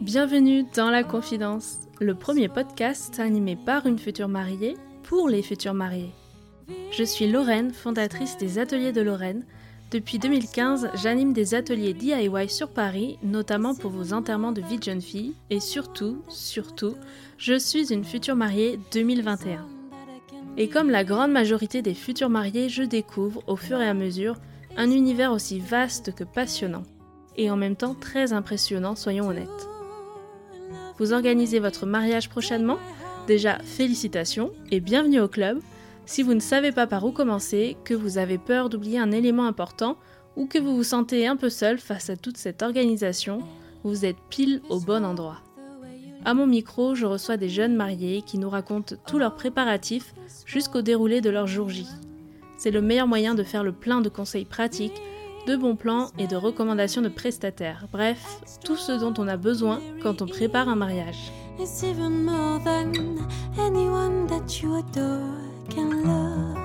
Bienvenue dans La Confidence, le premier podcast animé par une future mariée pour les futurs mariés. Je suis Lorraine, fondatrice des Ateliers de Lorraine. Depuis 2015, j'anime des ateliers DIY sur Paris, notamment pour vos enterrements de vie de jeune fille. Et surtout, surtout, je suis une future mariée 2021. Et comme la grande majorité des futurs mariés, je découvre au fur et à mesure un univers aussi vaste que passionnant. Et en même temps très impressionnant, soyons honnêtes. Vous organisez votre mariage prochainement? Déjà, félicitations et bienvenue au club. Si vous ne savez pas par où commencer, que vous avez peur d'oublier un élément important ou que vous vous sentez un peu seul face à toute cette organisation, vous êtes pile au bon endroit. À mon micro, je reçois des jeunes mariés qui nous racontent tous leurs préparatifs jusqu'au déroulé de leur jour J. C'est le meilleur moyen de faire le plein de conseils pratiques, de bons plans et de recommandations de prestataires. Bref, tout ce dont on a besoin quand on prépare un mariage. It's even more than anyone that you adore can love.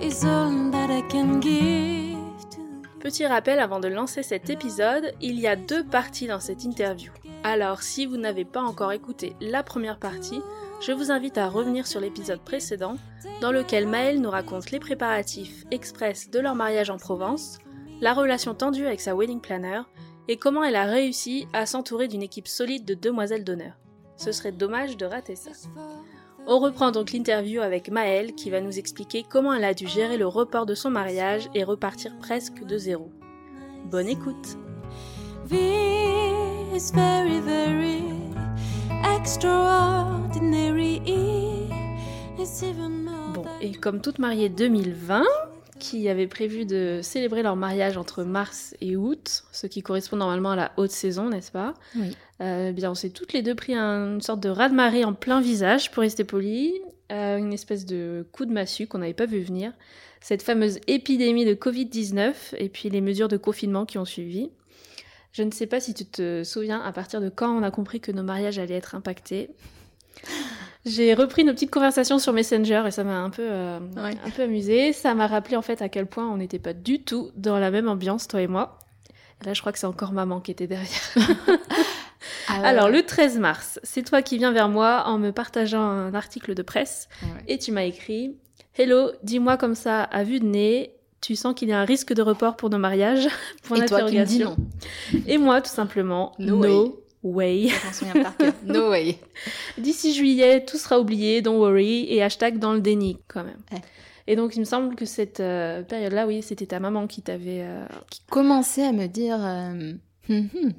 Is all that I can give to you. Petit rappel avant de lancer cet épisode, il y a deux parties dans cette interview. Alors si vous n'avez pas encore écouté la première partie, je vous invite à revenir sur l'épisode précédent dans lequel Maëlle nous raconte les préparatifs express de leur mariage en Provence, la relation tendue avec sa wedding planner et comment elle a réussi à s'entourer d'une équipe solide de demoiselles d'honneur. Ce serait dommage de rater ça. On reprend donc l'interview avec Maëlle qui va nous expliquer comment elle a dû gérer le report de son mariage et repartir presque de zéro. Bonne écoute Bon, et comme toute mariée 2020, qui avait prévu de célébrer leur mariage entre mars et août, ce qui correspond normalement à la haute saison, n'est-ce pas? Oui. Euh, bien, on s'est toutes les deux pris un- une sorte de raz-de-marée en plein visage, pour rester poli, euh, une espèce de coup de massue qu'on n'avait pas vu venir, cette fameuse épidémie de Covid-19 et puis les mesures de confinement qui ont suivi. Je ne sais pas si tu te souviens à partir de quand on a compris que nos mariages allaient être impactés. J'ai repris nos petites conversations sur Messenger et ça m'a un peu, euh, Ouais. un peu amusé. Ça m'a rappelé en fait à quel point on n'était pas du tout dans la même ambiance, toi et moi. Et là, je crois que c'est encore maman qui était derrière. Ah ouais, Alors, le 13 mars, c'est toi qui viens vers moi en me partageant un article de presse Ouais. et tu m'as écrit Hello, dis-moi comme ça à vue de nez, tu sens qu'il y a un risque de report pour nos mariages Point Et toi qui me dis non. Et moi, tout simplement, No no, way. Souviens par cœur. No way. D'ici juillet, tout sera oublié, don't worry, et hashtag dans le déni quand même. Ouais. Et donc, il me semble que cette euh, période-là, oui, c'était ta maman qui t'avait. euh, Commencer à me dire. euh, hum, hum.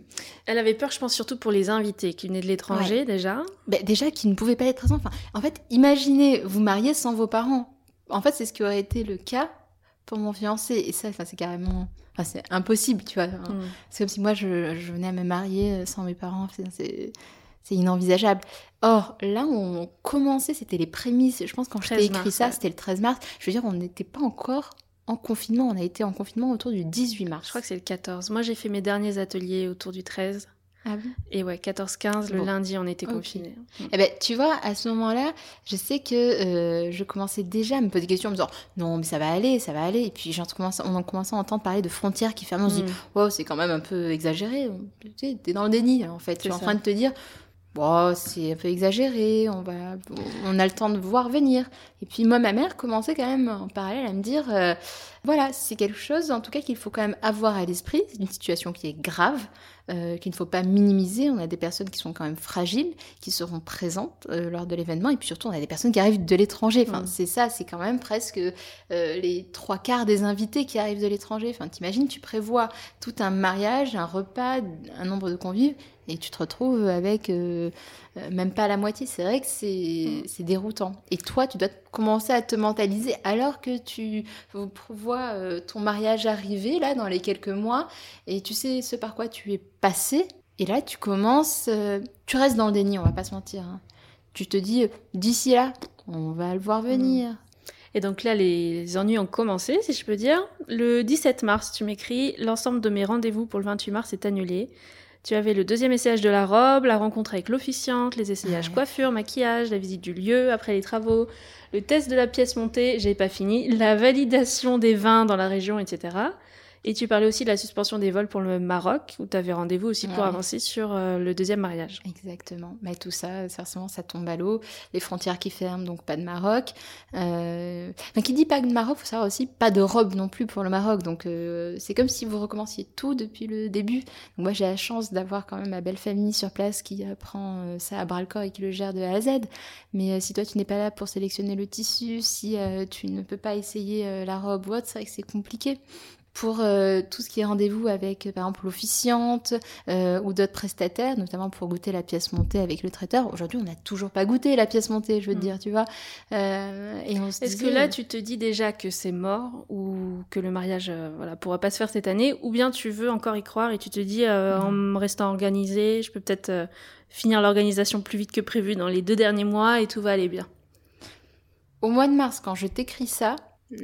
Elle avait peur, je pense, surtout pour les invités qui venaient de l'étranger déjà. Bah, déjà, qui ne pouvaient pas être présents. Enfin, en fait, imaginez vous marier sans vos parents. En fait, c'est ce qui aurait été le cas pour mon fiancé. Et ça, c'est carrément. Enfin, c'est impossible, tu vois. Mm. C'est comme si moi, je, je venais à me marier euh, sans mes parents. C'est- inenvisageable. Or, là où on commençait, c'était les prémices. Je pense quand je t'ai 13 écrit mars, ça, ouais. c'était le 13 mars. Je veux dire, on n'était pas encore en confinement. On a été en confinement autour du 18 mars. Je crois que c'est le 14. Moi, j'ai fait mes derniers ateliers autour du 13. Ah Et ouais, 14-15, le Bon. lundi, on était Ok. confinés. Eh ben, tu vois, à ce moment-là, je sais que euh, je commençais déjà à me poser des questions en me disant non, mais ça va aller, ça va aller. Et puis, j'en commence, on en commençait à entendre parler de frontières qui ferment. On se dit Mm. wow, c'est quand même un peu exagéré. Tu sais, t'es dans le déni, en fait. Tu es en train de te dire bon, c'est un peu exagéré, on, va, on a le temps de voir venir. Et puis, moi, ma mère commençait quand même en parallèle à me dire euh, voilà, c'est quelque chose, en tout cas, qu'il faut quand même avoir à l'esprit. C'est une situation qui est grave. euh, qu'il ne faut pas minimiser. On a des personnes qui sont quand même fragiles, qui seront présentes euh, lors de l'événement, et puis surtout on a des personnes qui arrivent de l'étranger. Enfin, Mm. c'est ça, c'est quand même presque euh, les trois quarts des invités qui arrivent de l'étranger. Enfin, t'imagines, tu prévois tout un mariage, un repas, un nombre de convives, et tu te retrouves avec même pas la moitié. C'est vrai que c'est c'est déroutant. Et toi, tu dois commencer à te mentaliser alors que tu euh, ton mariage arriver là dans les quelques mois et tu sais ce par quoi tu es passé. Et là, tu commences, euh, tu restes dans le déni, on va pas se mentir. hein. Tu te dis, euh, d'ici là, on va le voir venir. Et donc là, les ennuis ont commencé, si je peux dire. Le 17 mars, tu m'écris L'ensemble de mes rendez-vous pour le 28 mars est annulé. Tu avais le deuxième essayage de la robe, la rencontre avec l'officiante, les essayages Ouais. coiffure, maquillage, la visite du lieu après les travaux, le test de la pièce montée, j'ai pas fini, la validation des vins dans la région, etc. Et tu parlais aussi de la suspension des vols pour le Maroc, où tu avais rendez-vous aussi pour avancer sur euh, le deuxième mariage. Exactement. Mais tout ça, forcément, ça tombe à l'eau. Les frontières qui ferment, donc pas de Maroc. Euh... enfin, qui dit pas de Maroc, faut savoir aussi pas de robe non plus pour le Maroc. Donc euh, c'est comme si vous recommenciez tout depuis le début. Donc moi j'ai la chance d'avoir quand même ma belle famille sur place qui euh, prend ça à bras le corps et qui le gère de A à Z. Mais si toi tu n'es pas là pour sélectionner le tissu, si tu ne peux pas essayer la robe ou autre, c'est vrai que c'est compliqué. Pour euh, tout ce qui est rendez-vous avec, euh, par exemple, l'officiante euh, ou d'autres prestataires, notamment pour goûter la pièce montée avec le traiteur. Aujourd'hui, on n'a toujours pas goûté la pièce montée, je veux te Mm. dire, tu vois. Euh, et on se Est-ce que là, tu te dis déjà que c'est mort ou que le mariage voilà, pourra pas se faire cette année Ou bien tu veux encore y croire et tu te dis, euh, en me restant organisé, je peux peut-être finir l'organisation plus vite que prévu dans les deux derniers mois et tout va aller bien? Au mois de mars, quand je t'écris ça,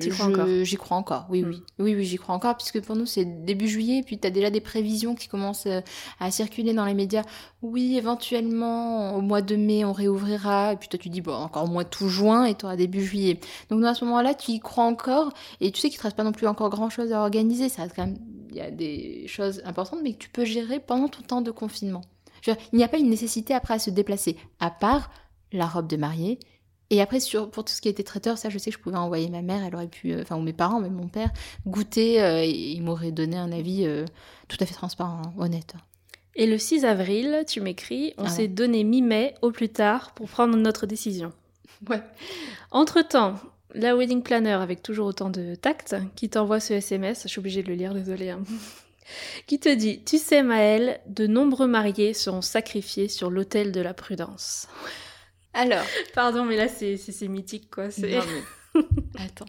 Crois encore J'y crois encore, oui, oui. Oui, oui, j'y crois encore, puisque pour nous, c'est début juillet, puis tu as déjà des prévisions qui commencent euh, à circuler dans les médias. Oui, éventuellement, au mois de mai, on réouvrira, et puis toi, tu dis, bon, encore au mois de tout juin, et tu auras début juillet. Donc, à ce moment-là, tu y crois encore, et tu sais qu'il te reste pas non plus encore grand-chose à organiser. Ça reste quand même, il y a des choses importantes, mais que tu peux gérer pendant ton temps de confinement. Dire, il n'y a pas une nécessité après à se déplacer, à part la robe de mariée, et après, sur, pour tout ce qui était traiteur, ça, je sais que je pouvais envoyer ma mère, elle aurait pu, euh, enfin, ou mes parents, même mon père, goûter, euh, et il m'aurait donné un avis euh, tout à fait transparent, hein, honnête. Et le 6 avril, tu m'écris, on Ah s'est donné mi-mai au plus tard pour prendre notre décision. Ouais. Entre-temps, la wedding planner, avec toujours autant de tact, qui t'envoie ce SMS, je suis obligée de le lire, désolée, hein, qui te dit Tu sais, Maëlle, de nombreux mariés seront sacrifiés sur l'autel de la prudence. Alors. Pardon, mais là, c'est mythique, quoi. c'est- Non, mais- Attends.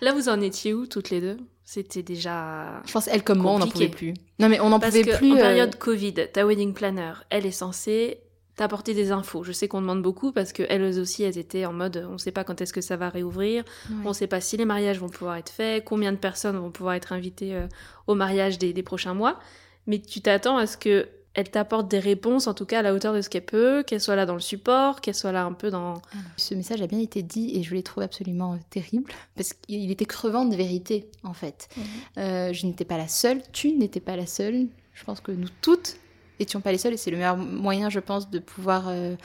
Là, vous en étiez où, toutes les deux? C'était déjà. Je pense, elle comme moi, on n'en pouvait plus. Non, mais on n'en pouvait que plus. en euh, période Covid, ta wedding planner, elle est censée t'apporter des infos. Je sais qu'on demande beaucoup parce que elles aussi, elles étaient en mode, on ne sait pas quand est-ce que ça va réouvrir, ouais. on ne sait pas si les mariages vont pouvoir être faits, combien de personnes vont pouvoir être invitées euh, au mariage des, des prochains mois. Mais tu t'attends à ce que elle t'apporte des réponses, en tout cas à la hauteur de ce qu'elle peut, qu'elle soit là dans le support, qu'elle soit là un peu dans. Ce message a bien été dit et je l'ai trouvé absolument euh, terrible parce qu'il était crevant de vérité en fait. Euh, je n'étais pas la seule, tu n'étais pas la seule. Je pense que nous toutes étions pas les seules et c'est le meilleur moyen, je pense, de pouvoir, euh,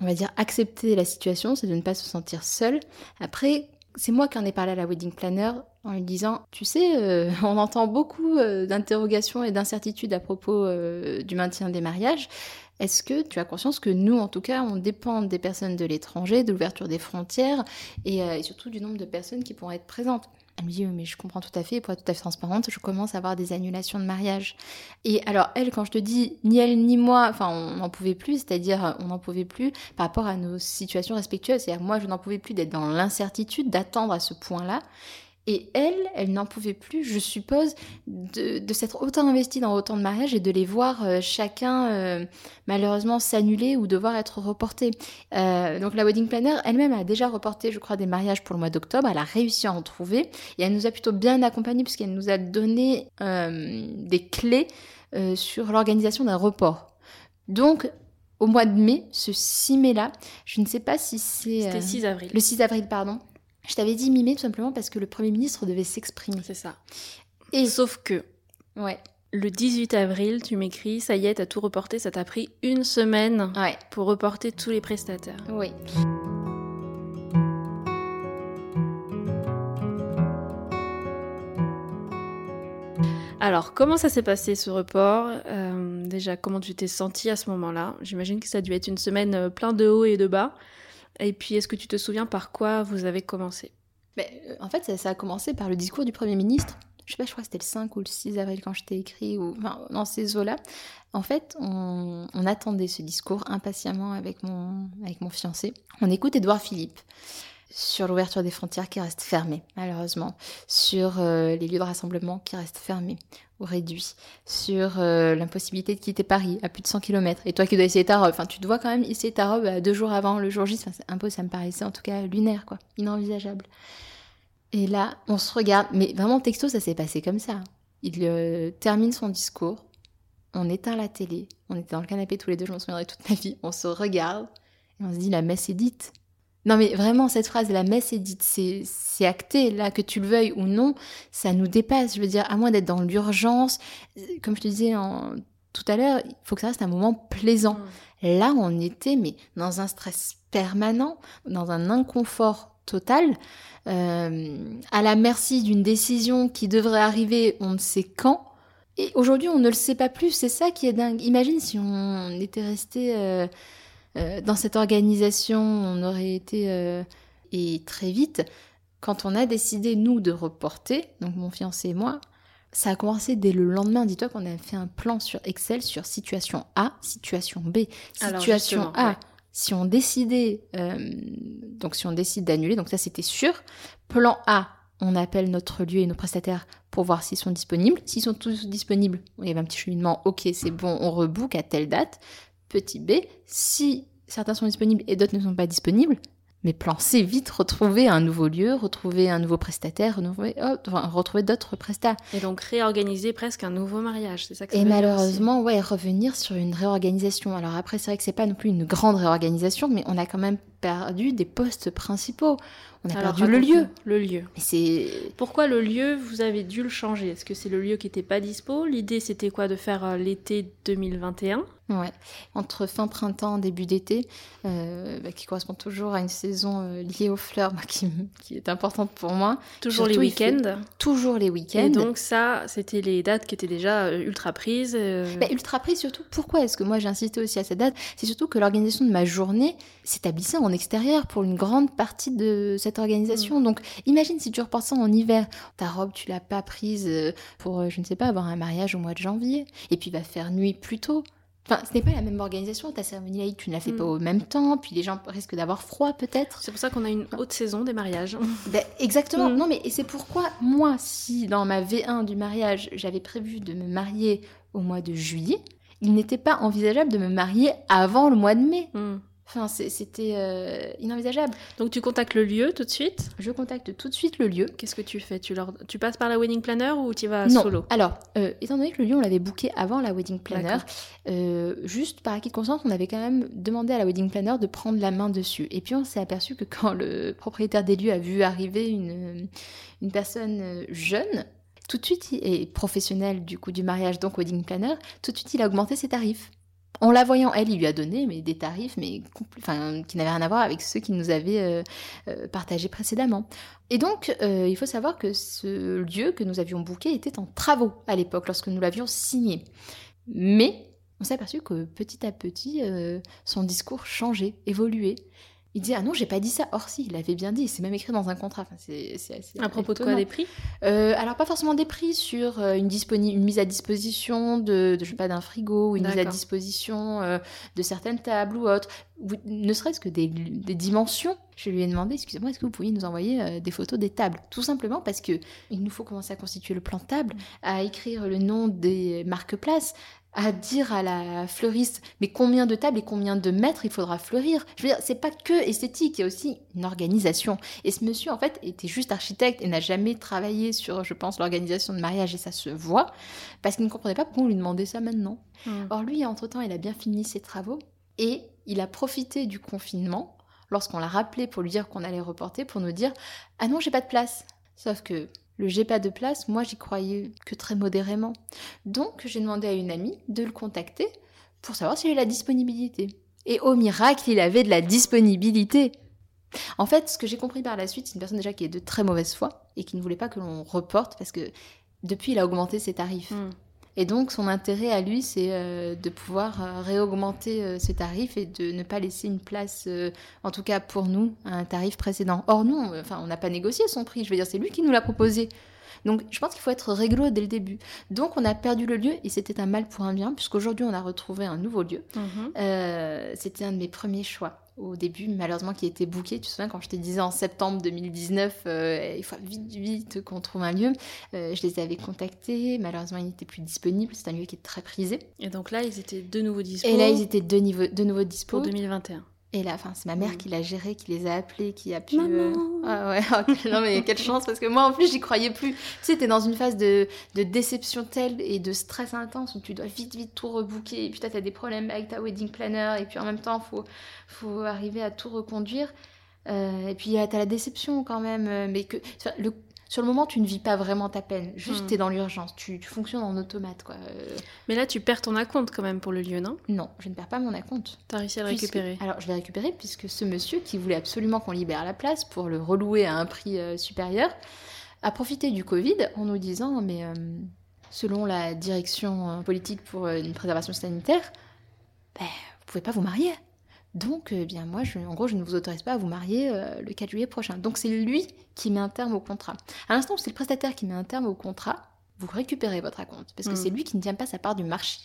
on va dire, accepter la situation, c'est de ne pas se sentir seule. Après, c'est moi qui en ai parlé à la wedding planner en lui disant, tu sais, euh, on entend beaucoup euh, d'interrogations et d'incertitudes à propos euh, du maintien des mariages. Est-ce que tu as conscience que nous, en tout cas, on dépend des personnes de l'étranger, de l'ouverture des frontières et, euh, surtout du nombre de personnes qui pourront être présentes? Elle me dit, mais je comprends tout à fait, pour être tout à fait transparente, je commence à avoir des annulations de mariage. Et alors, elle, quand je te dis, ni elle ni moi, enfin, on n'en pouvait plus, c'est-à-dire, on n'en pouvait plus par rapport à nos situations respectueuses. C'est-à-dire, moi, je n'en pouvais plus d'être dans l'incertitude, d'attendre à ce point-là. Et elle, elle n'en pouvait plus, je suppose, de, de s'être autant investie dans autant de mariages et de les voir euh, chacun euh, malheureusement s'annuler ou devoir être reportés. Euh, donc la wedding planner elle-même a déjà reporté, je crois, des mariages pour le mois d'octobre. Elle a réussi à en trouver et elle nous a plutôt bien accompagnés puisqu'elle nous a donné des clés sur l'organisation d'un report. Donc au mois de mai, ce 6 mai-là, je ne sais pas si c'est... C'était euh, 6 avril. le 6 avril, pardon. Je t'avais dit mi-mai tout simplement parce que le Premier ministre devait s'exprimer. C'est ça. Et Sauf que ouais, le 18 avril, tu m'écris, ça y est, t'as tout reporté, ça t'a pris une semaine ouais, pour reporter tous les prestataires. oui. Alors, comment ça s'est passé ce report? Euh, Déjà, comment tu t'es sentie à ce moment-là? J'imagine que ça a dû être une semaine euh, plein de hauts et de bas. Et puis, est-ce que tu te souviens par quoi vous avez commencé? Mais, euh, en fait, ça, ça a commencé par le discours du Premier ministre. Je sais pas, je crois que c'était le 5 ou le 6 avril quand je t'ai écrit, ou enfin, dans ces eaux-là. En fait, on, attendait ce discours impatiemment avec mon, avec mon fiancé. On écoute Édouard Philippe sur l'ouverture des frontières qui reste fermée, malheureusement, sur euh, les lieux de rassemblement qui restent fermés ou réduits, sur euh, l'impossibilité de quitter Paris à plus de 100 km. Et toi qui dois essayer ta robe, enfin tu dois quand même essayer ta robe euh, deux jours avant le jour J, enfin, c'est ça me paraissait en tout cas lunaire, quoi, inenvisageable. Et là, on se regarde, mais vraiment texto, ça s'est passé comme ça. Il euh, termine son discours, on éteint la télé, on était dans le canapé tous les deux, je m'en souviendrai toute ma vie, on se regarde et on se dit la messe est dite. Non mais vraiment, cette phrase, la messe est dite, c'est acté, là, que tu le veuilles ou non, ça nous dépasse. Je veux dire, à moins d'être dans l'urgence, comme je te disais en, tout à l'heure, il faut que ça reste un moment plaisant. Mm. Là, on était mais dans un stress permanent, dans un inconfort total, euh, à la merci d'une décision qui devrait arriver on ne sait quand. Et aujourd'hui, on ne le sait pas plus. C'est ça qui est dingue. Imagine si on était resté euh, dans cette organisation, on aurait été euh, et très vite. Quand on a décidé nous de reporter, donc mon fiancé et moi, ça a commencé dès le lendemain. Dis-toi qu'on a fait un plan sur Excel sur situation A, situation B, situation A. ouais. Si on décidait, euh, donc si on décide d'annuler, donc ça c'était sûr. Plan A, on appelle notre lieu et nos prestataires pour voir s'ils sont disponibles. S'ils sont tous disponibles, il y avait un petit cheminement. Ok, c'est bon, on rebook à telle date. Petit B, si certains sont disponibles et d'autres ne sont pas disponibles, mais plan C, vite retrouver un nouveau lieu, retrouver un nouveau prestataire, retrouver, oh, enfin, retrouver d'autres prestats. Et donc réorganiser presque un nouveau mariage, c'est ça que ça Et veut dire malheureusement, ouais, revenir sur une réorganisation. Alors après, c'est vrai que c'est pas non plus une grande réorganisation, mais on a quand même perdu des postes principaux. On a. Alors, perdu le lieu. Le lieu. Et c'est Pourquoi le lieu, vous avez dû le changer? Est-ce que c'est le lieu qui n'était pas dispo? L'idée, c'était quoi De faire euh, l'été 2021 ouais, entre fin printemps, début d'été, euh, bah, qui correspond toujours à une saison euh, liée aux fleurs, bah, qui, qui est importante pour moi. Toujours Surtout, les week-ends. Toujours les week-ends. Et donc ça, c'était les dates qui étaient déjà ultra prises. euh, Bah, ultra pris surtout. Pourquoi est-ce que moi j'ai insisté aussi à cette date? C'est surtout que l'organisation de ma journée s'établissait en extérieur pour une grande partie de cette organisation. Donc imagine si tu reportes ça en hiver. Ta robe, tu l'as pas prise euh, pour, euh, je ne sais pas, avoir un mariage au mois de janvier. Et puis il va faire nuit plus tôt. Enfin, ce n'est pas la même organisation. Ta cérémonie laïque, tu ne la fais Mm. pas au même temps. Puis les gens risquent d'avoir froid peut-être. C'est pour ça qu'on a une haute saison des mariages. Ben, exactement. Mhm. Non, mais c'est pourquoi moi, si dans ma V1 du mariage, j'avais prévu de me marier au mois de juillet, il n'était pas envisageable de me marier avant le mois de mai. Enfin, c'était euh, inenvisageable. Donc tu contactes le lieu tout de suite? Je contacte tout de suite le lieu. Qu'est-ce que tu fais? Tu, leur... tu passes par la wedding planner ou tu vas non. solo? Alors, euh, étant donné que le lieu, on l'avait booké avant la wedding planner, euh, juste par acquis de conscience, on avait quand même demandé à la wedding planner de prendre la main dessus. Et puis on s'est aperçu que quand le propriétaire des lieux a vu arriver une, une personne jeune, tout de suite, et professionnelle du coup du mariage, donc wedding planner, tout de suite il a augmenté ses tarifs. En la voyant, elle, il lui a donné des tarifs qui n'avaient rien à voir avec ceux qu'il nous avait euh, euh, partagés précédemment. Et donc, euh, il faut savoir que ce lieu que nous avions booké était en travaux à l'époque, lorsque nous l'avions signé. Mais on s'est aperçu que petit à petit, son discours changeait, évoluait. Il disait Ah non, j'ai pas dit ça. Or, si, il l'avait bien dit. C'est même écrit dans un contrat. Enfin, c'est, c'est assez À propos de quoi des prix? Euh, alors pas forcément des prix sur euh, une, disponi- une mise à disposition de, de je sais pas d'un frigo ou une mise à disposition euh, de certaines tables ou autres, ne serait-ce que des, des dimensions. Je lui ai demandé, excusez-moi, est-ce que vous pourriez nous envoyer euh, des photos des tables? Tout simplement parce que il nous faut commencer à constituer le plan de table, à écrire le nom des marque-places, à dire à la fleuriste mais combien de tables et combien de mètres il faudra fleurir? Je veux dire, c'est pas que esthétique, il y a aussi une organisation. Et ce monsieur, en fait, était juste architecte et n'a jamais travaillé sur, je pense, l'organisation de mariage, et ça se voit, parce qu'il ne comprenait pas pourquoi on lui demandait ça maintenant. Hmm. Or, lui, entre-temps, il a bien fini ses travaux, et il a profité du confinement, lorsqu'on l'a rappelé pour lui dire qu'on allait reporter, pour nous dire « Ah non, j'ai pas de place !» Sauf que le j'ai pas de place, moi, j'y croyais que très modérément. Donc, j'ai demandé à une amie de le contacter pour savoir s'il avait la disponibilité. Et au miracle, il avait de la disponibilité. En fait, ce que j'ai compris par la suite, c'est une personne déjà qui est de très mauvaise foi et qui ne voulait pas que l'on reporte parce que depuis, il a augmenté ses tarifs. Hmm. Et donc, son intérêt à lui, c'est euh, de pouvoir euh, réaugmenter euh, ses tarifs et de ne pas laisser une place, en tout cas pour nous, à un tarif précédent. Or, nous, on- enfin, on n'a pas négocié son prix. Je veux dire, c'est lui qui nous l'a proposé. Donc, je pense qu'il faut être réglo dès le début. Donc, on a perdu le lieu et c'était un mal pour un bien, puisqu'aujourd'hui, on a retrouvé un nouveau lieu. Mhm. C'était un de mes premiers choix au début, malheureusement, qui était booké. Tu te souviens quand je te disais en septembre 2019, euh, il faut vite, vite qu'on trouve un lieu. Euh, je les avais contactés, malheureusement, ils n'étaient plus disponibles. C'est un lieu qui est très prisé. Et donc là, ils étaient de nouveau dispo Et là, ils étaient de, niveau, de nouveau dispo. pour 2021. Et là, enfin, c'est ma mère Mm. qui l'a géré, qui les a appelés, qui a pu. Maman. Ah ouais, oh, non mais quelle chance parce que moi en plus j'y croyais plus. Tu sais, t'es dans une phase de, de déception telle et de stress intense où tu dois vite vite tout rebooker et puis t'as des problèmes avec ta wedding planner et puis en même temps faut faut arriver à tout reconduire. Euh, et puis, t'as la déception quand même. euh, Mais que, le- sur le moment, tu ne vis pas vraiment ta peine. Juste, Mm. t'es dans l'urgence. Tu, tu fonctionnes en automate, quoi. Euh, Mais là, tu perds ton acompte quand même pour le lieu, non? Non, je ne perds pas mon acompte. T'as réussi à le Puisque- récupérer. Alors, je l'ai récupéré puisque ce monsieur qui voulait absolument qu'on libère la place pour le relouer à un prix euh, supérieur a profité du Covid en nous disant mais euh, selon la direction politique pour une préservation sanitaire, ben, vous pouvez pas vous marier. Donc, eh bien, moi, je, en gros, je ne vous autorise pas à vous marier euh, le 4 juillet prochain. Donc, c'est lui qui met un terme au contrat. À l'instant où c'est le prestataire qui met un terme au contrat, vous récupérez votre acompte parce que Mm. c'est lui qui ne tient pas sa part du marché.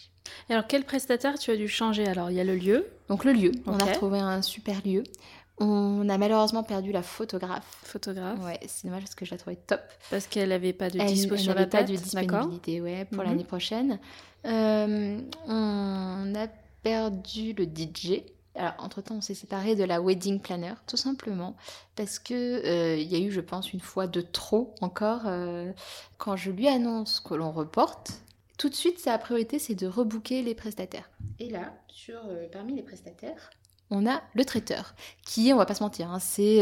Et alors, quel prestataire tu as dû changer Alors, il y a le lieu, Donc le lieu, on a retrouvé un super lieu. On a malheureusement perdu la photographe. photographe, Ouais, c'est dommage parce que je la trouvais top. parce qu'elle n'avait pas de dispo elle sur la pas de disponibilité ouais, pour Mhm. l'année prochaine. Euh, on a perdu le DJ. Alors, entre-temps, on s'est séparé de la wedding planner, tout simplement, parce que euh, il y a eu, je pense, une fois de trop encore. euh, quand je lui annonce que l'on reporte, tout de suite, sa priorité, c'est de rebooker les prestataires. Et là, sur, euh, parmi les prestataires, on a le traiteur, qui est, on va pas se mentir, hein, c'est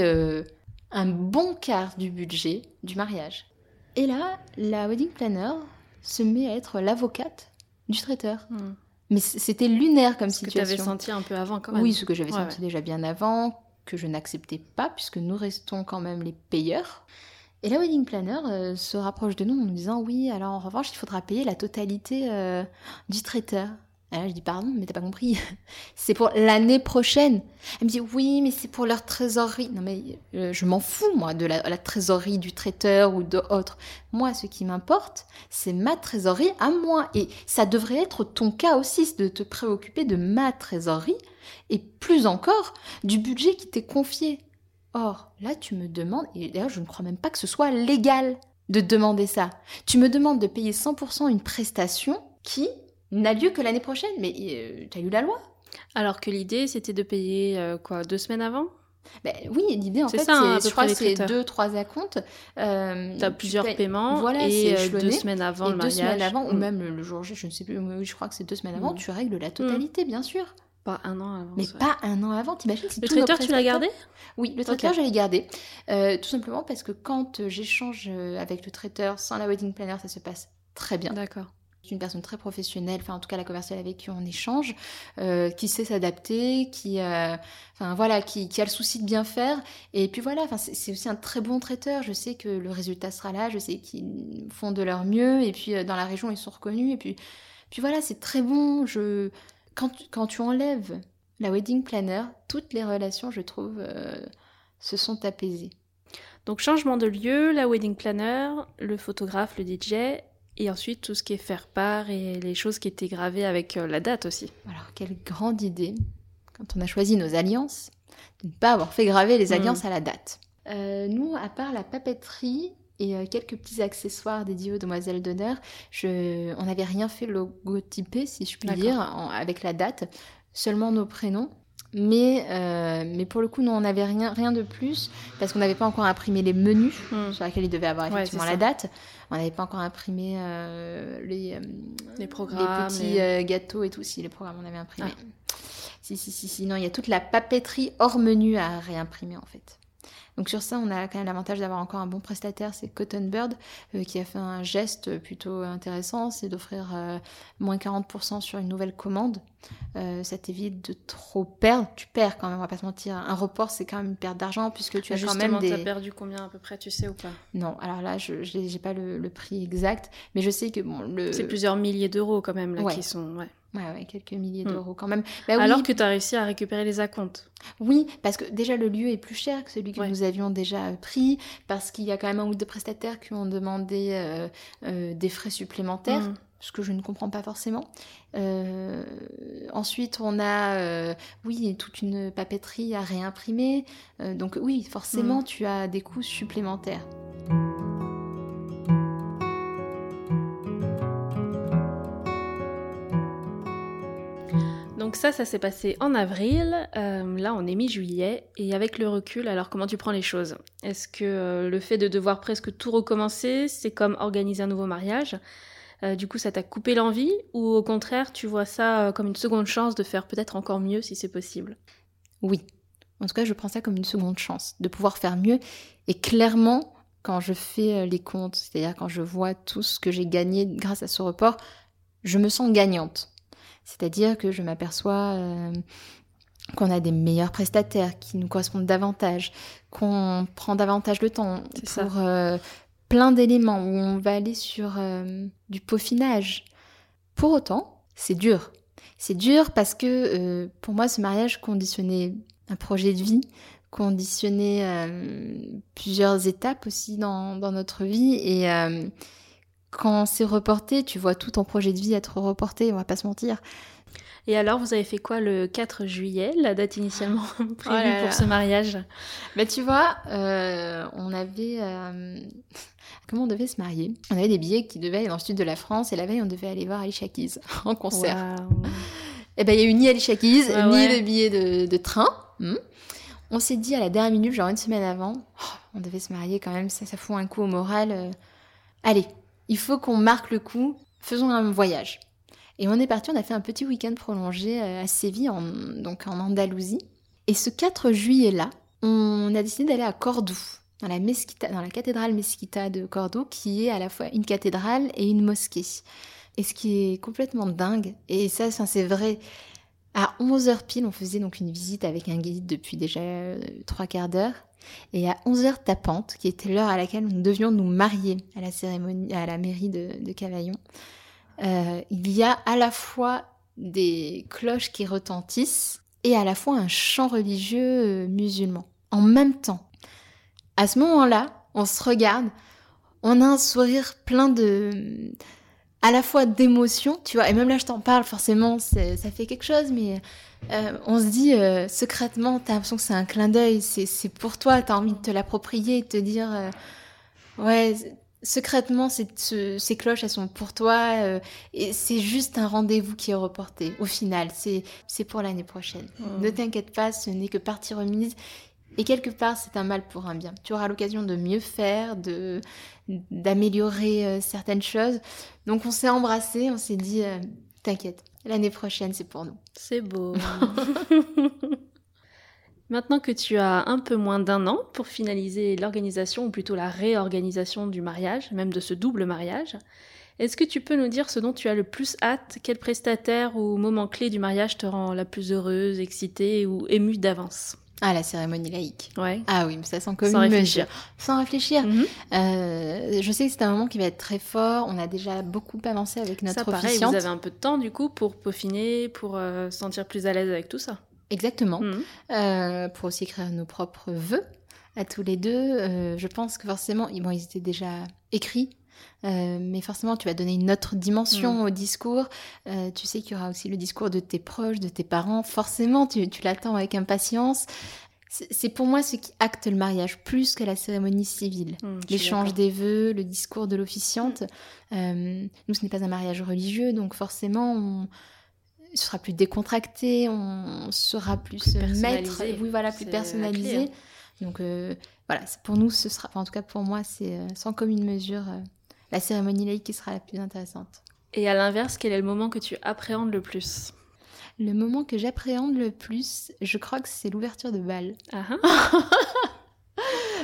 un bon quart du budget du mariage. Et là, la wedding planner se met à être l'avocate du traiteur. Hmm. Mais c'était lunaire comme Ce que tu avais situation. senti un peu avant quand même. Oui, ce que j'avais Ouais, senti ouais. déjà bien avant, que je n'acceptais pas, puisque nous restons quand même les payeurs. Et la wedding planner euh, se rapproche de nous en nous disant oui, alors en revanche, il faudra payer la totalité euh, du traiteur. Et là, je dis pardon, mais t'as pas compris. c'est pour l'année prochaine. Elle me dit oui, mais c'est pour leur trésorerie. Non, mais euh, je m'en fous, moi, de la, la trésorerie du traiteur ou d'autres. Moi, ce qui m'importe, c'est ma trésorerie à moi. Et ça devrait être ton cas aussi, de te préoccuper de ma trésorerie et plus encore du budget qui t'est confié. Or, là, tu me demandes, et d'ailleurs, je ne crois même pas que ce soit légal de demander ça. Tu me demandes de payer 100% une prestation qui n'a lieu que l'année prochaine. Mais euh, t'as lu la loi Alors que l'idée, c'était de payer euh, quoi deux semaines avant? Ben, Oui, l'idée, en fait, hein, c'est, je crois c'est deux, trois acomptes. Euh, T'as plusieurs payes- paiements Voilà, et euh, deux semaines avant et le deux mariage. semaines avant, ou Hmm. même le, le jour J, je ne sais plus, je crois que c'est deux semaines avant, Mm. tu règles la totalité, bien sûr. Pas un an avant. Mais pas un an avant, t'imagines si Le traiteur, tu l'as gardé? Oui, le traiteur, je l'ai gardé. Euh, tout simplement parce que quand j'échange avec le traiteur sans la wedding planner, ça se passe très bien. D'accord. C'est une personne très professionnelle, enfin en tout cas la commerciale avec qui on échange, euh, qui sait s'adapter, qui, euh, voilà, qui, a le souci de bien faire. Et puis voilà, c'est aussi un très bon traiteur. Je sais que le résultat sera là. Je sais qu'ils font de leur mieux. Et puis euh, dans la région ils sont reconnus. Et puis, puis voilà, c'est très bon. Je quand tu- quand tu enlèves la wedding planner, toutes les relations, je trouve, se sont apaisées. Donc changement de lieu, la wedding planner, le photographe, le DJ, et ensuite tout ce qui est faire part et les choses qui étaient gravées avec euh, la date aussi. Alors, quelle grande idée, quand on a choisi nos alliances, de ne pas avoir fait graver les Mm. alliances à la date. Euh, nous, à part la papeterie et euh, quelques petits accessoires dédiés aux demoiselles d'honneur, je... on n'avait rien fait logotypé, si je puis dire, en- avec la date, seulement nos prénoms. Mais, euh, mais pour le coup, nous, on n'avait rien, rien de plus, parce qu'on n'avait pas encore imprimé les menus Hmm. sur lesquels il devait avoir effectivement la date. On n'avait pas encore imprimé euh, les, euh, Les programmes, les petits gâteaux et tout. Si, les programmes, on avait imprimé. Ah. Si, si, si, si. Non, il y a toute la papeterie hors menu à réimprimer en fait. Donc sur ça, on a quand même l'avantage d'avoir encore un bon prestataire, c'est Cotton Bird, euh, qui a fait un geste plutôt intéressant, c'est d'offrir euh, moins 40% sur une nouvelle commande. Euh, ça t'évite de trop perdre. Tu perds quand même, on va pas se mentir. Un report, c'est quand même une perte d'argent puisque tu as quand Justement, même t'as des... perdu combien à peu près, tu sais ou pas? Non, alors là, je j'ai pas le, le prix exact, mais je sais que bon, le... C'est plusieurs milliers d'euros quand même là Ouais. qui sont. Ouais. Ouais, ouais, quelques milliers Hmm. d'euros quand même. Bah oui, Alors que t'as réussi à récupérer les acomptes. Oui, parce que déjà le lieu est plus cher que celui que Ouais. nous avions déjà euh, pris, parce qu'il y a quand même un ou deux prestataires qui ont demandé euh, euh, des frais supplémentaires, Hmm. ce que je ne comprends pas forcément. Euh, ensuite, on a, euh, oui, toute une papeterie à réimprimer. Euh, donc oui, forcément, Mm. tu as des coûts supplémentaires. Donc ça, ça s'est passé en avril. Euh, là, on est mi-juillet. Et avec le recul, alors comment tu prends les choses? Est-ce que euh, le fait de devoir presque tout recommencer, c'est comme organiser un nouveau mariage? Euh, Du coup, ça t'a coupé l'envie? Ou au contraire, tu vois ça comme une seconde chance de faire peut-être encore mieux si c'est possible? Oui. En tout cas, je prends ça comme une seconde chance de pouvoir faire mieux. Et clairement, quand je fais les comptes, c'est-à-dire quand je vois tout ce que j'ai gagné grâce à ce report, je me sens gagnante. C'est-à-dire que je m'aperçois euh, qu'on a des meilleurs prestataires qui nous correspondent davantage, qu'on prend davantage le temps pour euh, plein d'éléments, où on va aller sur du peaufinage. Pour autant, c'est dur. C'est dur parce que pour moi, ce mariage conditionnait un projet de vie, conditionner euh, plusieurs étapes aussi dans, notre vie. Et euh, quand c'est reporté, tu vois tout ton projet de vie être reporté, on va pas se mentir. Et alors, vous avez fait quoi le 4 juillet, la date initialement prévue oh pour ce mariage? Bah tu vois, euh, on avait... Comment on devait se marier? On avait des billets qui devaient aller dans le sud de la France et la veille, on devait aller voir Alicia Keys en concert. Et eh ben, il y a eu ni Alicia Keys, ni le billet de, train. Hmm. On s'est dit à la dernière minute, genre une semaine avant, oh, on devait se marier quand même, ça, ça fout un coup au moral. Euh. allez, il faut qu'on marque le coup, faisons un voyage. Et on est parti, on a fait un petit week-end prolongé euh, à Séville, en, donc en Andalousie. Et ce 4 juillet-là, on a décidé d'aller à Cordoue, dans la, dans la cathédrale Mesquita de Cordoue, qui est à la fois une cathédrale et une mosquée. Et ce qui est complètement dingue, et ça, c'est vrai, à 11h pile, on faisait donc une visite avec un guide depuis déjà euh, trois quarts d'heure. Et à 11h tapante, qui était l'heure à laquelle nous devions nous marier à la cérémonie, à la mairie de, Cavaillon, euh, il y a à la fois des cloches qui retentissent et à la fois un chant religieux euh, musulman. En même temps. À ce moment-là, on se regarde, on a un sourire plein de, à la fois d'émotion, tu vois, et même là je t'en parle, forcément ça fait quelque chose, mais euh, on se dit euh, secrètement, t'as l'impression que c'est un clin d'œil, c'est pour toi, t'as envie de te l'approprier, de te dire, euh, ouais, secrètement ces cloches elles sont pour toi, et c'est juste un rendez-vous qui est reporté, au final, c'est pour l'année prochaine. Mmh. Ne t'inquiète pas, ce n'est que partie remise, et quelque part, c'est un mal pour un bien. Tu auras l'occasion de mieux faire, de d'améliorer euh, certaines choses. Donc on s'est embrassé, on s'est dit euh, t'inquiète, l'année prochaine c'est pour nous. C'est beau. Maintenant que tu as un peu moins d'un an pour finaliser l'organisation, ou plutôt la réorganisation du mariage, même de ce double mariage, est-ce que tu peux nous dire ce dont tu as le plus hâte? Quel prestataire ou moment clé du mariage te rend la plus heureuse, excitée ou émue d'avance? Ah, la cérémonie laïque. Ouais. Ah oui, mais ça sent comme Sans réfléchir. Sans réfléchir. Mhm. Euh, je sais que c'est un moment qui va être très fort. On a déjà beaucoup avancé avec notre ça, pareil, Vous avez un peu de temps du coup pour peaufiner, pour euh, se sentir plus à l'aise avec tout ça. Exactement. Mhm. Euh, pour aussi écrire nos propres vœux à tous les deux. je pense que forcément, bon, ils étaient déjà écrits euh, mais forcément, tu vas donner une autre dimension mm. au discours. Euh, tu sais qu'il y aura aussi le discours de tes proches, de tes parents. Forcément, tu, l'attends avec impatience. C'est pour moi ce qui acte le mariage plus que la cérémonie civile. Mm, L'échange des vœux, le discours de l'officiante. Euh, nous, ce n'est pas un mariage religieux, donc forcément, on sera plus décontracté, on sera plus maître, oui voilà, plus personnalisé. Hein. Donc voilà, pour nous, ce sera, en tout cas pour moi, c'est sans commune mesure la cérémonie laïque qui sera la plus intéressante. Et à l'inverse, quel est le moment que tu appréhendes le plus? Le moment que j'appréhende le plus, je crois que c'est l'ouverture de bal. Ah ah.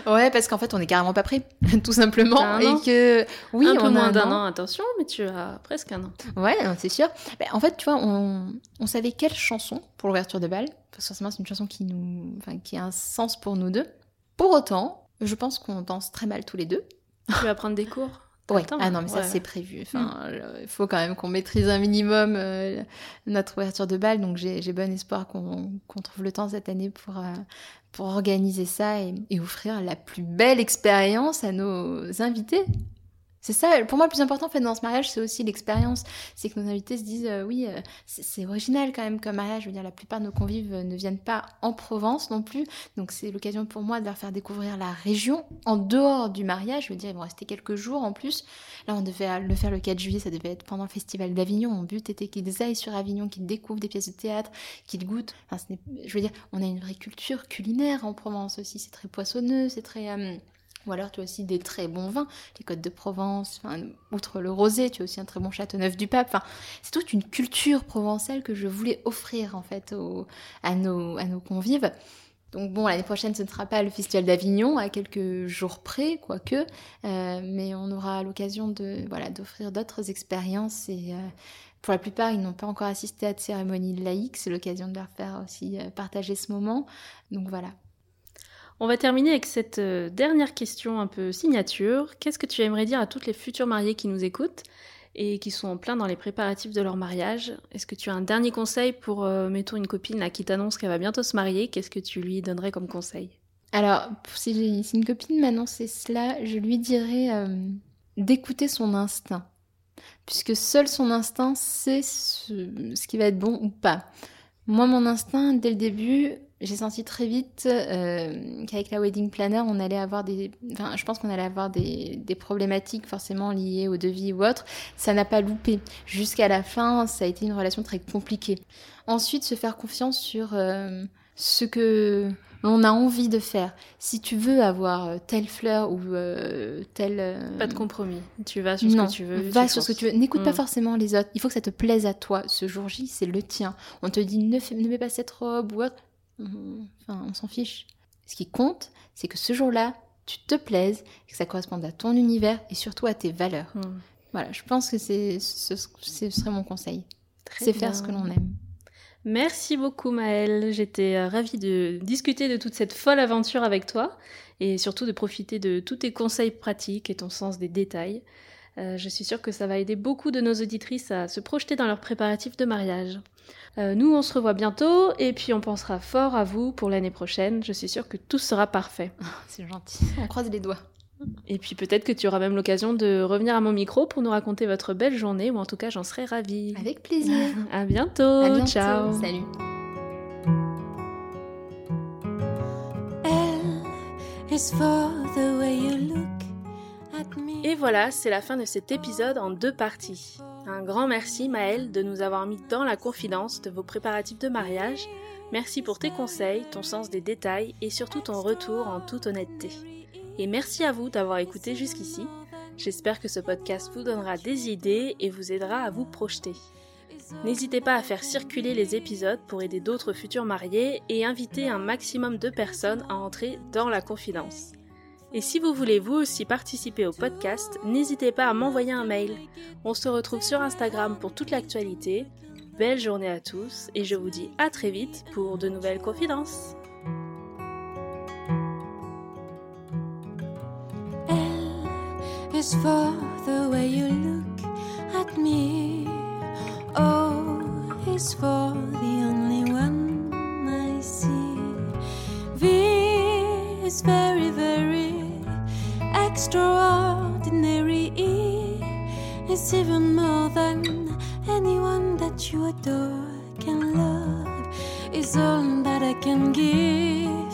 ouais, parce qu'en fait, on n'est carrément pas prêt, tout simplement. Et que, oui, un peu on moins d'un an. attention, mais tu as presque un an. Ouais, c'est sûr. Bah, en fait, tu vois, on, on savait quelle chanson pour l'ouverture de bal. Parce que forcément, c'est une chanson qui, nous, enfin, qui a un sens pour nous deux. Pour autant, je pense qu'on danse très mal tous les deux. Tu vas prendre des cours? Oui, ah non, mais ça c'est prévu. Enfin, il faut quand même qu'on maîtrise un minimum euh, notre ouverture de balle. Donc j'ai bon espoir qu'on trouve le temps cette année pour, euh, pour organiser ça et, offrir la plus belle expérience à nos invités. C'est ça, pour moi, le plus important en fait, dans ce mariage, c'est aussi l'expérience. C'est que nos invités se disent, euh, oui, euh, c'est original quand même comme mariage. Je veux dire, la plupart de nos convives euh, ne viennent pas en Provence non plus. Donc, c'est l'occasion pour moi de leur faire découvrir la région en dehors du mariage. Je veux dire, ils vont rester quelques jours en plus. Là, on devait le faire le 4 juillet, ça devait être pendant le festival d'Avignon. Mon but était qu'ils aillent sur Avignon, qu'ils découvrent des pièces de théâtre, qu'ils goûtent. Enfin, je veux dire, on a une vraie culture culinaire en Provence aussi. C'est très poissonneux, c'est très. Ou alors tu as aussi des très bons vins, les Côtes de Provence, outre le rosé, tu as aussi un très bon Châteauneuf du Pape. Enfin, c'est toute une culture provençale que je voulais offrir en fait à, nos, à nos convives. Donc bon, l'année prochaine, ce ne sera pas le Festival d'Avignon, à quelques jours près, quoique, euh, mais on aura l'occasion de voilà d'offrir d'autres expériences et euh, pour la plupart, ils n'ont pas encore assisté à de cérémonies laïques, c'est l'occasion de leur faire aussi euh, partager ce moment. Donc voilà. On va terminer avec cette dernière question un peu signature. Qu'est-ce que tu aimerais dire à toutes les futures mariées qui nous écoutent et qui sont en plein dans les préparatifs de leur mariage? Est-ce que tu as un dernier conseil pour, euh, mettons, une copine qui t'annonce qu'elle va bientôt se marier Qu'est-ce que tu lui donnerais comme conseil? Alors, si, une copine m'annonçait cela, je lui dirais euh, d'écouter son instinct. Puisque seul son instinct sait ce qui va être bon ou pas. Moi, mon instinct, dès le début, j'ai senti très vite euh, qu'avec la wedding planner, on allait avoir des, enfin, je pense qu'on allait avoir des, des, problématiques forcément liées au devis ou autre. Ça n'a pas loupé. Jusqu'à la fin, ça a été une relation très compliquée. Ensuite, se faire confiance sur euh, ce que l'on a envie de faire. Si tu veux avoir euh, telle fleur ou euh, telle... Pas de compromis. Tu vas sur ce que tu veux. Va sur ce que tu veux. N'écoute pas mm. forcément les autres. Il faut que ça te plaise à toi. Ce jour J, c'est le tien. On te dit ne, ne mets pas cette robe ou autre. Enfin, on s'en fiche. Ce qui compte, c'est que ce jour-là, tu te plaises, que ça corresponde à ton univers et surtout à tes valeurs. Hmm. Voilà, je pense que c'est, ce, serait mon conseil. C'est faire ce que l'on aime. Merci beaucoup Maëlle, j'étais euh, ravie de discuter de toute cette folle aventure avec toi et surtout de profiter de tous tes conseils pratiques et ton sens des détails. Euh, je suis sûre que ça va aider beaucoup de nos auditrices à se projeter dans leurs préparatifs de mariage. Euh, nous, on se revoit bientôt et puis on pensera fort à vous pour l'année prochaine. Je suis sûre que tout sera parfait. Ah, c'est gentil. On croise les doigts. Et puis peut-être que tu auras même l'occasion de revenir à mon micro pour nous raconter votre belle journée, ou en tout cas j'en serais ravie. Avec plaisir. à bientôt. bientôt. Ciao. Salut. Et voilà, c'est la fin de cet épisode en deux parties. Un grand merci Maëlle de nous avoir mis dans la confidence de vos préparatifs de mariage. Merci pour tes conseils, ton sens des détails et surtout ton retour en toute honnêteté. Et merci à vous d'avoir écouté jusqu'ici. J'espère que ce podcast vous donnera des idées et vous aidera à vous projeter. N'hésitez pas à faire circuler les épisodes pour aider d'autres futurs mariés et inviter un maximum de personnes à entrer dans la confidence. Et si vous voulez vous aussi participer au podcast, n'hésitez pas à m'envoyer un mail. On se retrouve sur Instagram pour toute l'actualité. Belle journée à tous et je vous dis à très vite pour de nouvelles confidences. for the way you look at me. for the only one I see. V is extraordinary. It's even more than anyone that you adore can love. Is all that I can give.